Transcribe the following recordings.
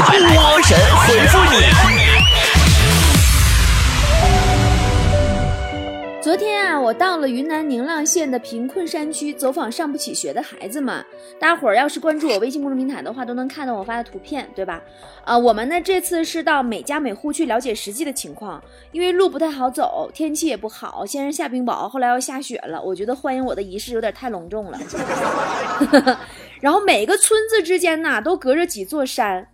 波神回复你。昨天啊，我到了云南宁蒗县的贫困山区，走访上不起学的孩子们。大伙儿要是关注我微信公众平台的话，都能看到我发的图片，对吧？啊，我们呢这次是到每家每户去了解实际的情况，因为路不太好走，天气也不好，先是下冰雹，后来要下雪了。我觉得欢迎我的仪式有点太隆重了。然后每个村子之间呐，都隔着几座山。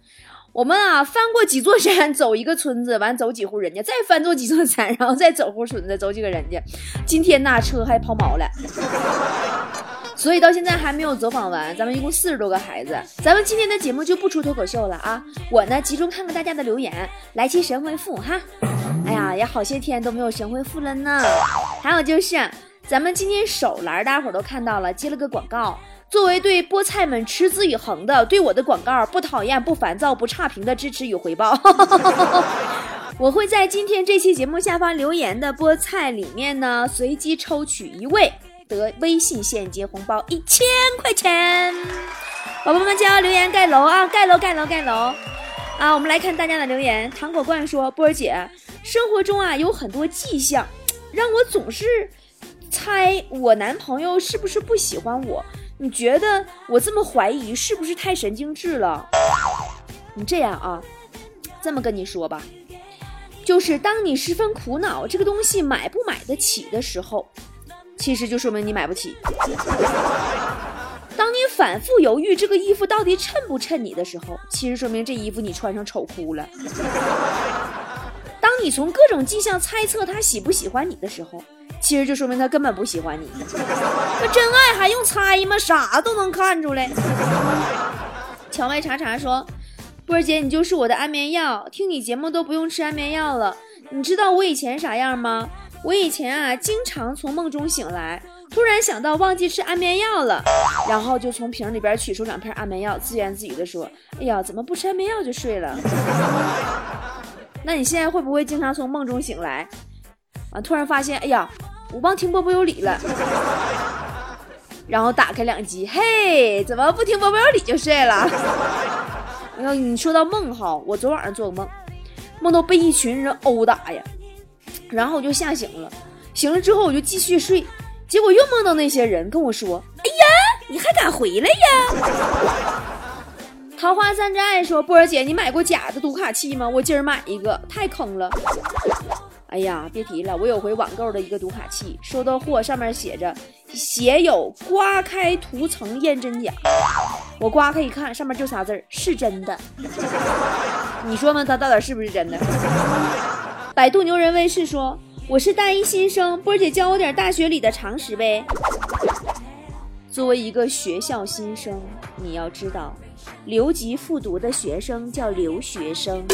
我们啊，翻过几座山，走一个村子，完走几户人家，再翻过几座山，然后再走户村子，走几个人家。今天呐，车还抛锚了，所以到现在还没有走访完。咱们一共四十多个孩子，咱们今天的节目就不出脱口秀了啊！我呢，集中看看大家的留言，来期神回复哈。哎呀，也好些天都没有神回复了呢。还有就是，咱们今天手栏大伙都看到了，接了个广告。作为对菠菜们持之以恒的对我的广告不讨厌不烦躁不差评的支持与回报，我会在今天这期节目下方留言的菠菜里面呢，随机抽取一位得微信现金红包一千块钱。宝宝们加油留言盖楼啊，盖楼盖楼盖楼啊！我们来看大家的留言。糖果罐说：“波儿姐，生活中啊有很多迹象，让我总是猜我男朋友是不是不喜欢我。”你觉得我这么怀疑是不是太神经质了？你这样啊，这么跟你说吧，就是当你十分苦恼这个东西买不买得起的时候，其实就说明你买不起。当你反复犹豫这个衣服到底衬不衬你的时候，其实说明这衣服你穿上丑哭了。当你从各种迹象猜测他喜不喜欢你的时候。其实就说明他根本不喜欢你，那真爱还用猜吗？啥都能看出来。荞麦茶茶说：“波儿姐，你就是我的安眠药，听你节目都不用吃安眠药了。你知道我以前啥样吗？我以前啊，经常从梦中醒来，突然想到忘记吃安眠药了，然后就从瓶里边取出两片安眠药，自言自语的说：哎呀，怎么不吃安眠药就睡了？那你现在会不会经常从梦中醒来，啊，突然发现，哎呀？”我忘听波波有理了，然后打开两集，嘿，怎么不听波波有理就睡了？哎呦，你说到梦哈，我昨晚上做个梦，梦到被一群人殴打呀，然后我就吓醒了，醒了之后我就继续睡，结果又梦到那些人跟我说：“哎呀，你还敢回来呀？” 桃花三真爱说：“波儿姐，你买过假的读卡器吗？我今儿买一个，太坑了。”哎呀，别提了，我有回网购的一个读卡器，收到货上面写着写有刮开涂层验真假，我刮开一看，上面就仨字儿是真的。你说嘛，它到底是不是真的？百度牛人卫视说我是大一新生，波姐教我点大学里的常识呗。作为一个学校新生，你要知道。留级复读的学生叫留学生，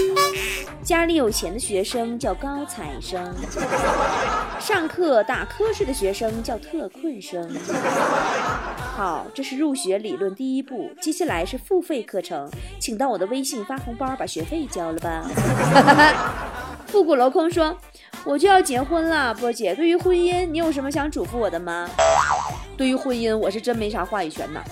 家里有钱的学生叫高材生，上课打瞌睡的学生叫特困生。好，这是入学理论第一步，接下来是付费课程，请到我的微信发红包把学费交了吧。复古镂空说：“我就要结婚了，波姐，对于婚姻你有什么想嘱咐我的吗？”对于婚姻，我是真没啥话语权呐。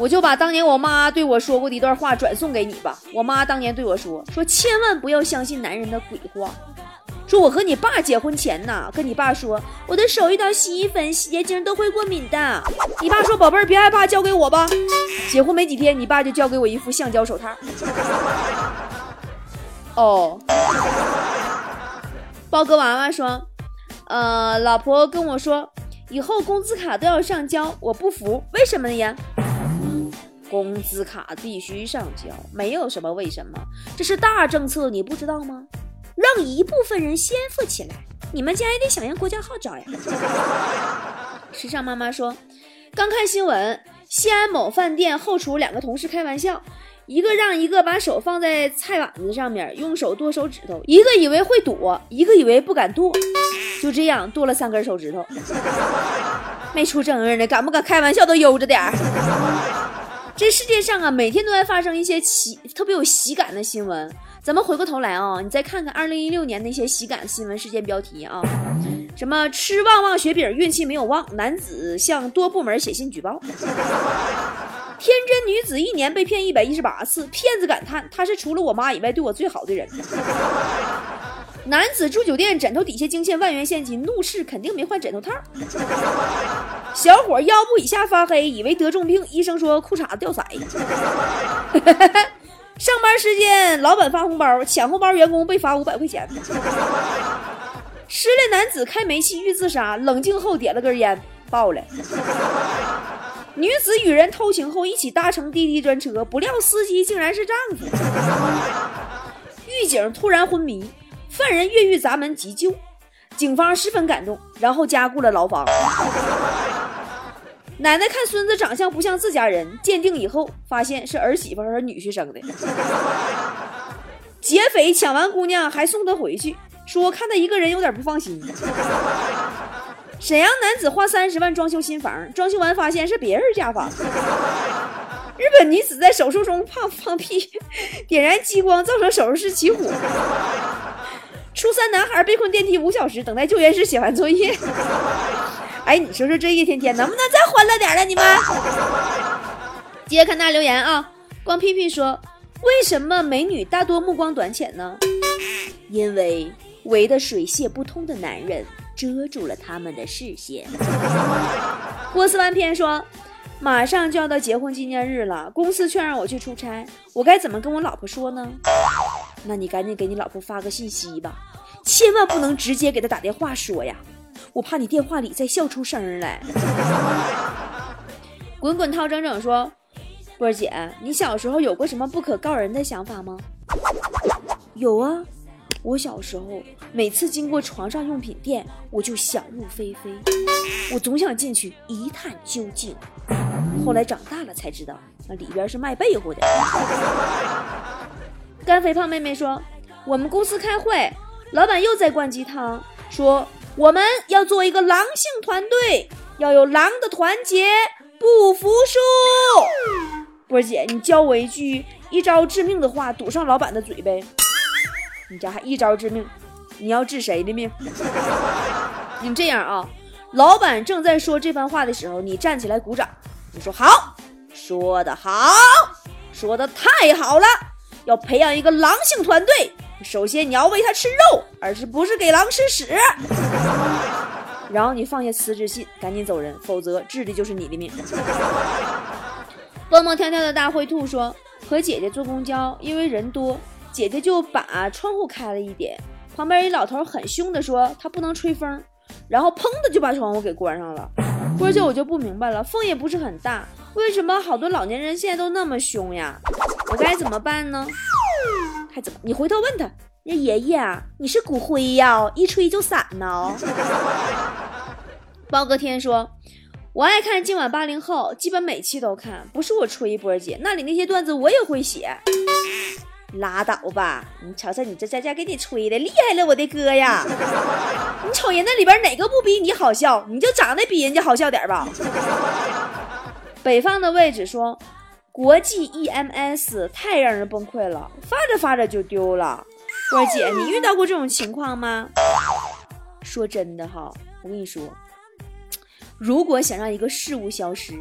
我就把当年我妈对我说过的一段话转送给你吧。我妈当年对我说：“说千万不要相信男人的鬼话。说我和你爸结婚前呐，跟你爸说，我的手遇到洗衣粉、洗洁精都会过敏的。你爸说，宝贝儿别害怕，交给我吧。结婚没几天，你爸就交给我一副橡胶手套。哦，包哥娃娃说，呃，老婆跟我说，以后工资卡都要上交，我不服，为什么呀？”工资卡必须上交，没有什么为什么，这是大政策，你不知道吗？让一部分人先富起来，你们家也得响应国家号召呀。时尚妈妈说，刚看新闻，西安某饭店后厨两个同事开玩笑，一个让一个把手放在菜碗子上面，用手剁手指头，一个以为会躲，一个以为不敢剁，就这样剁了三根手指头。没出正事的，敢不敢开玩笑都悠着点儿。这世界上啊，每天都在发生一些喜特别有喜感的新闻。咱们回过头来啊，你再看看二零一六年那些喜感新闻事件标题啊，什么吃旺旺雪饼运气没有旺，男子向多部门写信举报。天真女子一年被骗一百一十八次，骗子感叹他是除了我妈以外对我最好的人。男子住酒店枕头底下惊现万元现金，怒斥肯定没换枕头套。小伙腰部以下发黑，以为得重病，医生说裤衩子掉色。上班时间，老板发红包，抢红包员工被罚五百块钱。失恋男子开煤气欲自杀，冷静后点了根烟，爆了。女子与人偷情后一起搭乘滴滴专车，不料司机竟然是丈夫。狱警突然昏迷，犯人越狱砸门急救，警方十分感动，然后加固了牢房。奶奶看孙子长相不像自家人，鉴定以后发现是儿媳妇和女婿生的。劫匪抢完姑娘还送她回去，说看他一个人有点不放心。沈阳男子花三十万装修新房，装修完发现是别人家房。日本女子在手术中放放屁，点燃激光造成手术室起火。初三男孩被困电梯五小时，等待救援时写完作业。哎，你说说这一天天能不能再欢乐点了？你们。接着看大留言啊，光屁屁说，为什么美女大多目光短浅呢？因为围得水泄不通的男人。遮住了他们的视线。波斯湾篇说，马上就要到结婚纪念日了，公司却让我去出差，我该怎么跟我老婆说呢？那你赶紧给你老婆发个信息吧，千万不能直接给她打电话说呀，我怕你电话里再笑出声来。滚滚涛整整说，波儿姐，你小时候有过什么不可告人的想法吗？有啊。我小时候每次经过床上用品店，我就想入非非，我总想进去一探究竟。后来长大了才知道，那里边是卖被窝的。干肥胖妹妹说，我们公司开会，老板又在灌鸡汤，说我们要做一个狼性团队，要有狼的团结，不服输。波姐，你教我一句一招致命的话，堵上老板的嘴呗。你家还一招致命，你要治谁的命？你这样啊，老板正在说这番话的时候，你站起来鼓掌，你说好，说的好，说的太好了，要培养一个狼性团队，首先你要喂它吃肉，而是不是给狼吃屎。然后你放下辞职信，赶紧走人，否则治的就是你的命。蹦蹦跳跳的大灰兔说，和姐姐坐公交，因为人多。姐姐就把窗户开了一点，旁边一老头很凶的说他不能吹风，然后砰的就把窗户给关上了。波姐我就不明白了，风也不是很大，为什么好多老年人现在都那么凶呀？我该怎么办呢？还怎么？你回头问他，那爷爷啊你是骨灰呀，一吹就散呢。包哥天说，我爱看今晚八零后，基本每期都看，不是我吹波姐，那里那些段子我也会写。拉倒吧！你瞅瞅你这在家给你吹的厉害了，我的哥呀！你瞅人那里边哪个不比你好笑？你就长得比人家好笑点吧。北方的位置说，国际 EMS 太让人崩溃了，发着发着就丢了。波姐，你遇到过这种情况吗？说真的哈，我跟你说，如果想让一个事物消失，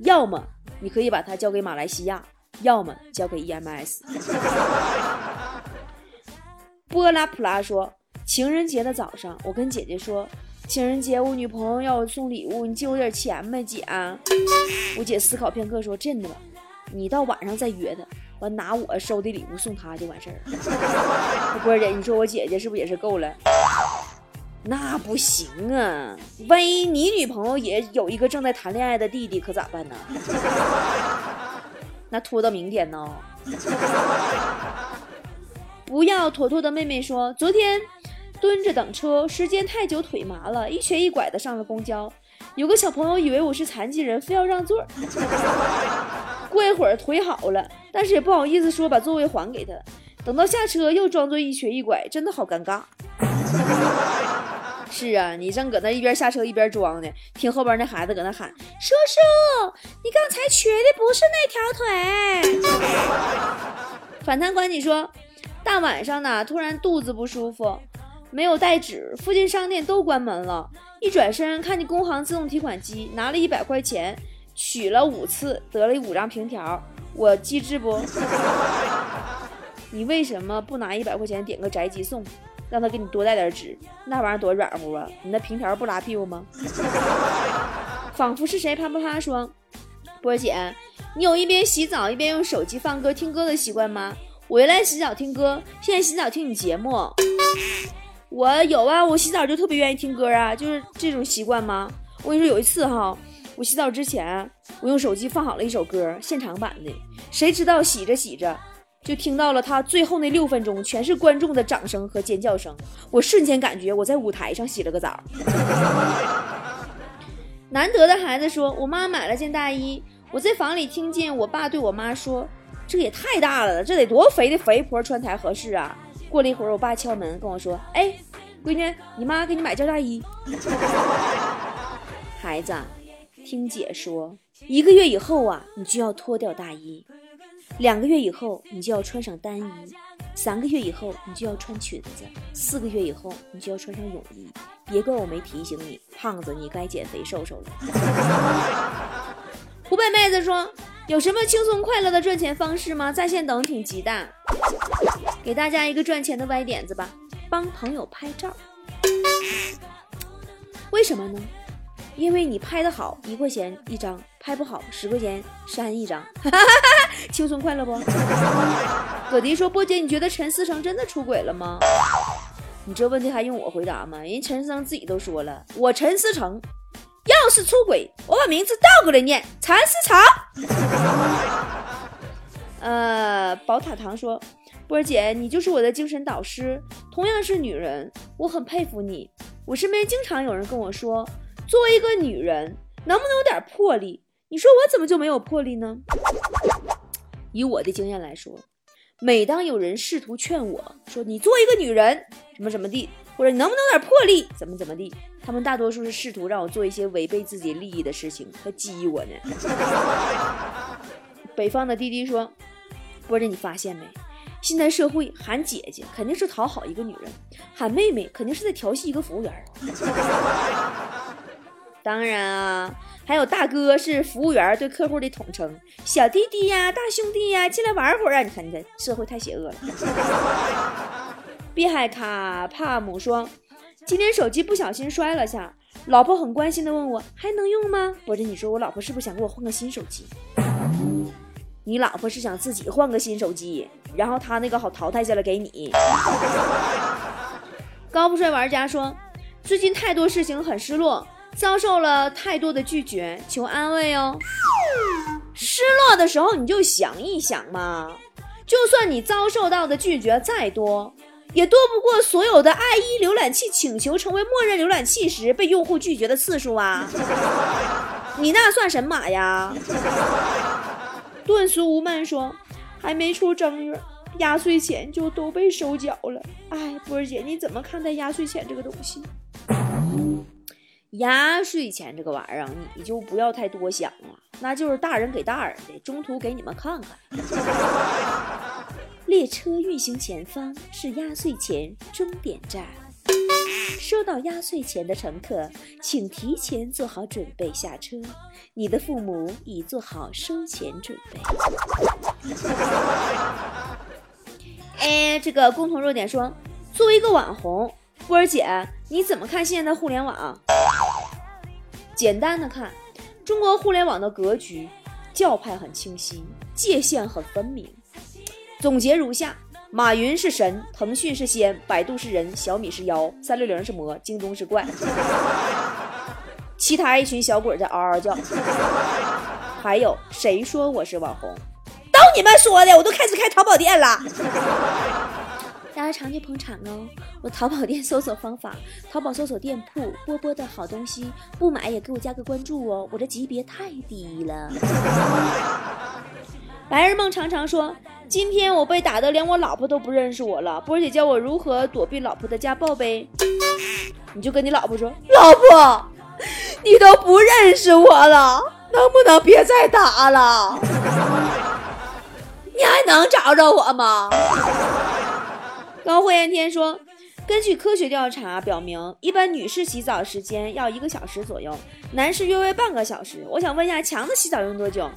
要么你可以把它交给马来西亚。要么交给 EMS。波拉普拉说：“情人节的早上，我跟姐姐说，情人节我女朋友要我送礼物，你借我点钱呗，姐。”我姐思考片刻说：“真的吧？你到晚上再约她，完拿我收的礼物送她就完事儿了。”波姐，你说我姐姐是不是也是够了？那不行啊，万一你女朋友也有一个正在谈恋爱的弟弟，可咋办呢？那拖到明天呢？不要坨坨的妹妹说，昨天蹲着等车，时间太久，腿麻了，一瘸一拐的上了公交。有个小朋友以为我是残疾人，非要让座。过一会儿腿好了，但是也不好意思说把座位还给他。等到下车又装作一瘸一拐，真的好尴尬。是啊，你正搁那一边下车一边装呢，听后边那孩子搁那喊：“叔叔，你刚才瘸的不是那条腿。”反贪管你说，大晚上的突然肚子不舒服，没有带纸，附近商店都关门了。一转身看见工行自动提款机，拿了一百块钱，取了五次，得了五张凭条，我机智不？你为什么不拿一百块钱点个宅急送，让他给你多带点纸？那玩意儿多软乎啊！你那平条不拉屁股吗？仿佛是谁啪啪啪说：“波儿姐，你有一边洗澡一边用手机放歌听歌的习惯吗？我原来洗澡听歌，现在洗澡听你节目。我有啊，我洗澡就特别愿意听歌啊，就是这种习惯吗？我跟你说，有一次哈，我洗澡之前，我用手机放好了一首歌，现场版的，谁知道洗着洗着，就听到了他最后那六分钟全是观众的掌声和尖叫声，我瞬间感觉我在舞台上洗了个澡。”难得的孩子说：“我妈买了件大衣，我在房里听见我爸对我妈说：‘这也太大了，这得多肥的肥婆穿才合适啊！’过了一会儿，我爸敲门跟我说：‘哎，闺女，你妈给你买件大衣。’孩子，听姐说，一个月以后啊，你就要脱掉大衣；两个月以后，你就要穿上单衣；三个月以后，你就要穿裙子；四个月以后，你就要穿上泳衣。”别怪我没提醒你，胖子，你该减肥瘦瘦了。湖北妹子说：“有什么轻松快乐的赚钱方式吗？在线等，挺急的。给大家一个赚钱的歪点子吧，帮朋友拍照。为什么呢？因为你拍的好，一块钱一张；拍不好，十块钱删一张。轻松快乐不？” 葛迪说：“波姐，你觉得陈思诚真的出轨了吗？”你这问题还用我回答吗？人陈思诚自己都说了，我陈思诚要是出轨，我把名字倒过来念陈思诚。呃，宝塔糖说，波儿姐，你就是我的精神导师，同样是女人，我很佩服你。我身边经常有人跟我说，作为一个女人，能不能有点魄力？你说我怎么就没有魄力呢？以我的经验来说。每当有人试图劝我说：“你做一个女人，怎么怎么地，或者你能不能有点魄力，怎么怎么地？”他们大多数是试图让我做一些违背自己利益的事情和激我呢。北方的滴滴说：“波姐，你发现没？现在社会喊姐姐肯定是讨好一个女人，喊妹妹肯定是在调戏一个服务员。当然啊。”还有大哥是服务员对客户的统称，小弟弟呀，大兄弟呀，进来玩会儿啊！你看，你看，社会太邪恶了。碧海卡帕姆说，今天手机不小心摔了下，老婆很关心的问我还能用吗？我跟你说，我老婆是不是想给我换个新手机？你老婆是想自己换个新手机，然后她那个好淘汰下来给你。高富帅玩家说，最近太多事情很失落。遭受了太多的拒绝，求安慰哦。失落的时候你就想一想嘛，就算你遭受到的拒绝再多，也多不过所有的爱一浏览器请求成为默认浏览器时被用户拒绝的次数啊。你那算神马呀？顿时无闷说，还没出正月，压岁钱就都被收缴了。哎，波儿姐，你怎么看待压岁钱这个东西？压岁钱这个玩意儿，你就不要太多想了，那就是大人给大人的，中途给你们看看。列车运行前方是压岁钱终点站，收到压岁钱的乘客，请提前做好准备下车。你的父母已做好收钱准备。哎，这个共同弱点说，作为一个网红。波儿姐，你怎么看现在的互联网？简单的看，中国互联网的格局教派很清晰，界限很分明。总结如下：马云是神，腾讯是仙，百度是人，小米是妖，三六零是魔，京东是怪，其他一群小鬼在嗷嗷叫。还有谁说我是网红？都你们说的，我都开始开淘宝店了。大家常去捧场哦！我淘宝店搜索方法，淘宝搜索店铺波波的好东西，不买也给我加个关注哦！我这级别太低了。白日梦常常说，今天我被打的连我老婆都不认识我了。波姐教我如何躲避老婆的家暴呗？你就跟你老婆说，老婆，你都不认识我了，能不能别再打了？你还能找着我吗？高慧艳天说：“根据科学调查表明，一般女士洗澡时间要一个小时左右，男士约为半个小时。我想问一下，强子洗澡用多久？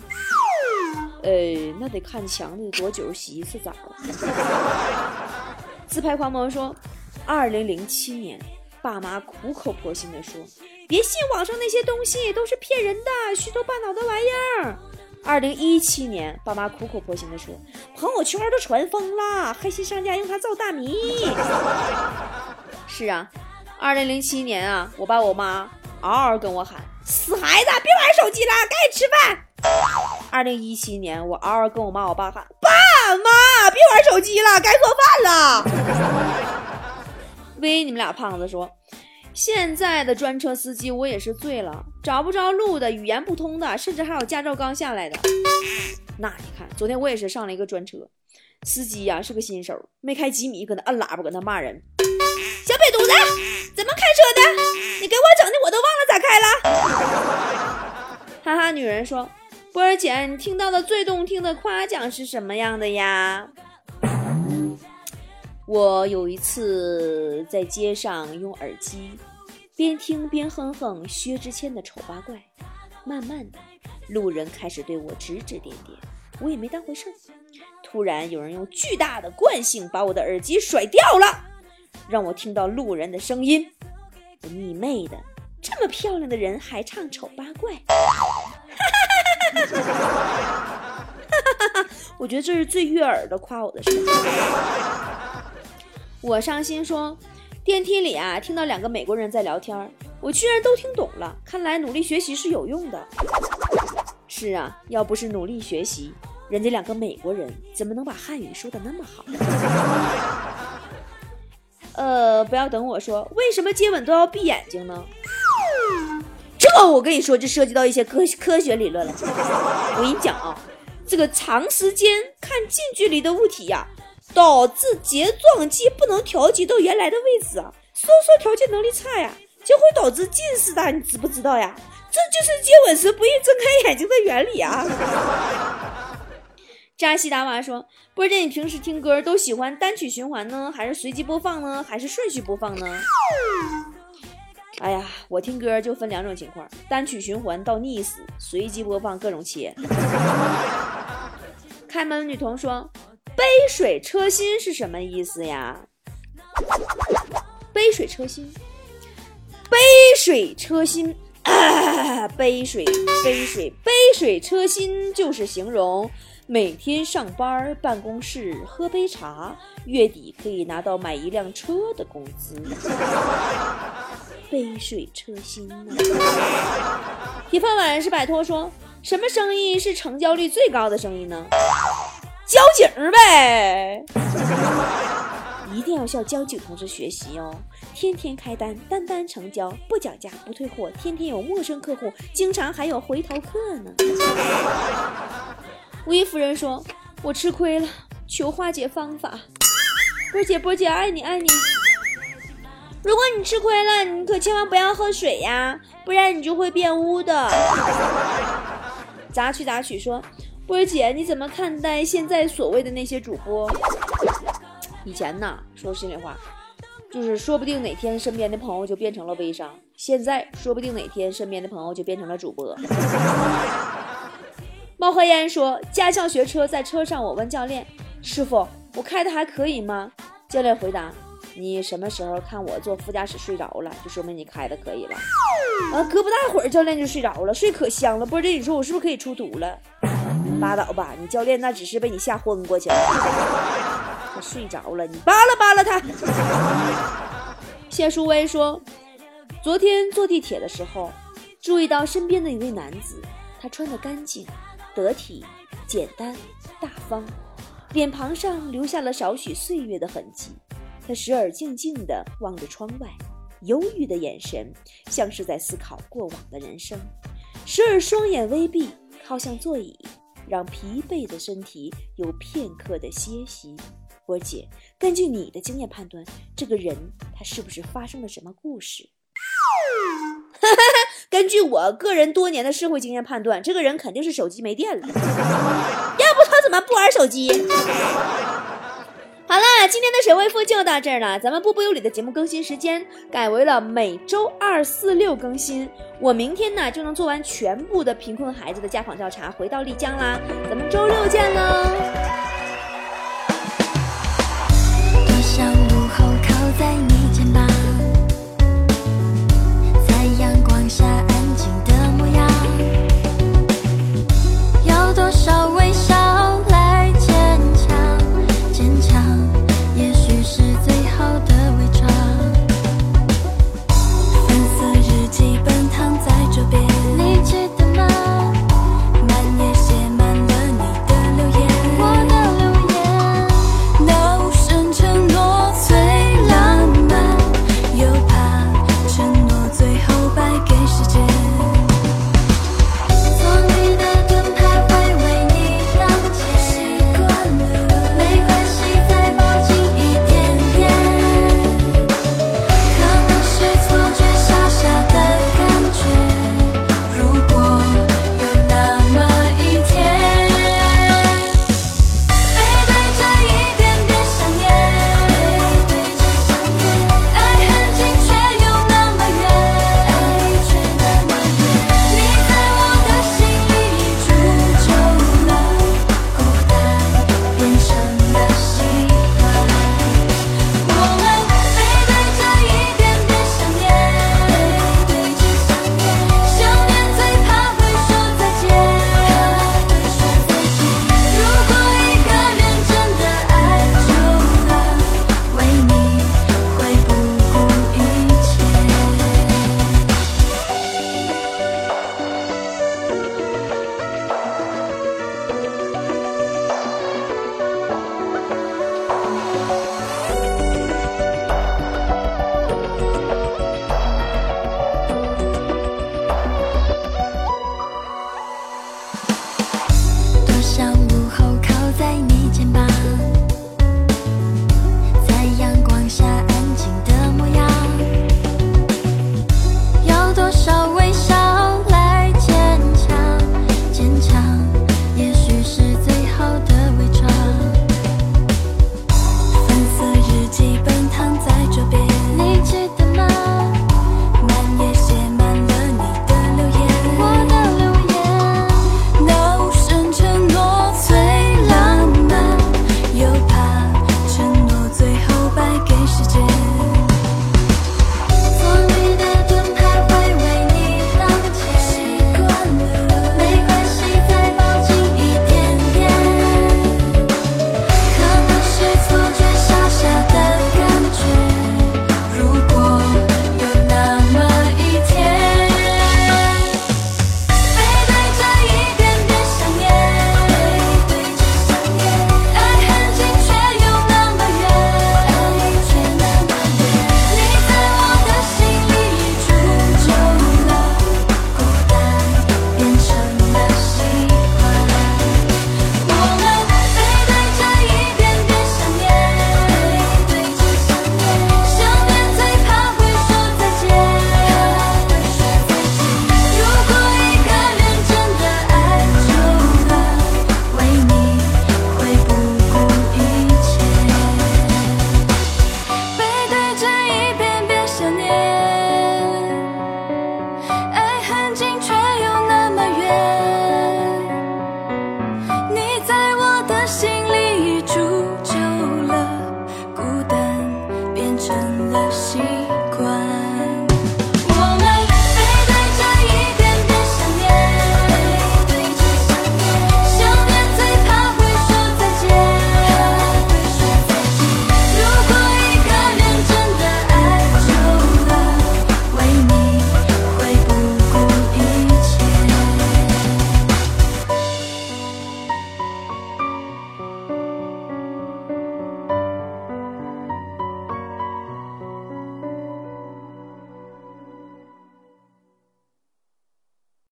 呃，那得看强子多久洗一次澡。自拍狂魔说，二零零七年，爸妈苦口婆心的说，别信网上那些东西，都是骗人的，虚头巴脑的玩意儿。二零一七年，爸妈苦口婆心的说，朋友圈都传疯了，黑心商家用它造大米。是啊，二零零七年啊，我爸我妈嗷嗷跟我喊：“死孩子，别玩手机了，赶紧吃饭。”二零一七年，我嗷嗷跟我妈我爸喊：“爸妈，别玩手机了，该做饭了。”喂，你们俩胖子说。现在的专车司机我也是醉了，找不着路的，语言不通的，甚至还有驾照刚下来的。那你看，昨天我也是上了一个专车，司机呀是个新手，没开几米，搁那按喇叭，搁那骂人：“小瘪犊子，怎么开车的？你给我整的，我都忘了咋开了。”哈哈，女人说：“波儿姐，你听到的最动听的夸奖是什么样的呀？”我有一次在街上用耳机边听边哼哼薛之谦的《丑八怪》，慢慢的，路人开始对我指指点点，我也没当回事。突然有人用巨大的惯性把我的耳机甩掉了，让我听到路人的声音：“你妹的，这么漂亮的人还唱《丑八怪》！”哈哈哈哈哈！我觉得这是最悦耳的夸我的声音。我伤心说，电梯里啊，听到两个美国人在聊天，我居然都听懂了。看来努力学习是有用的。是啊，要不是努力学习，人家两个美国人怎么能把汉语说的那么好？呃，不要等我说，为什么接吻都要闭眼睛呢？这我跟你说，就涉及到一些科科学理论了。我跟你讲啊，这个长时间看近距离的物体呀。导致睫状肌不能调节到原来的位置啊，收缩调节能力差呀，就会导致近视的，你知不知道呀？这就是接吻时不易睁开眼睛的原理啊！扎西达娃说：“波姐，你平时听歌都喜欢单曲循环呢，还是随机播放呢，还是顺序播放呢？”哎呀，我听歌就分两种情况：单曲循环到腻死，随机播放各种切。开门女童说。杯水车薪是什么意思呀？杯水车薪，杯水车薪，杯水杯水杯水车薪就是形容每天上班办公室喝杯茶，月底可以拿到买一辆车的工资。杯水车薪呢？铁饭碗是摆脱说，什么生意是成交率最高的生意呢？交警呗，一定要向交警同志学习哦！天天开单，单单成交，不讲价，不退货，天天有陌生客户，经常还有回头客呢。吴亦夫人说：“我吃亏了，求化解方法。”波姐，波姐，爱你，爱你。如果你吃亏了，你可千万不要喝水呀，不然你就会变污的。杂曲杂曲说。波姐，你怎么看待现在所谓的那些主播？以前呢，说心里话，就是说不定哪天身边的朋友就变成了微商；现在说不定哪天身边的朋友就变成了主播。冒黑烟说，驾校学车，在车上我问教练：“师傅，我开的还可以吗？”教练回答：“你什么时候看我坐副驾驶睡着了，就说明你开的可以了。”啊，隔不大会儿，教练就睡着了，睡可香了。波姐，你说我是不是可以出图了？拉倒吧，你教练那只是被你吓昏过去了。他睡着了，你扒拉扒拉他。谢淑薇说，昨天坐地铁的时候，注意到身边的一位男子，他穿得干净、得体、简单、大方，脸庞上留下了少许岁月的痕迹。他时而静静地望着窗外，忧郁的眼神像是在思考过往的人生；时而双眼微闭，靠向座椅。让疲惫的身体有片刻的歇息。波姐，根据你的经验判断，这个人他是不是发生了什么故事？根据我个人多年的社会经验判断，这个人肯定是手机没电了。要不他怎么不玩手机？好啦，今天的。的神回复就到这儿了，咱们波波有理的节目更新时间改为了每周二、四、六更新。我明天呢就能做完全部的贫困孩子的家访调查，回到丽江啦。咱们周六见喽。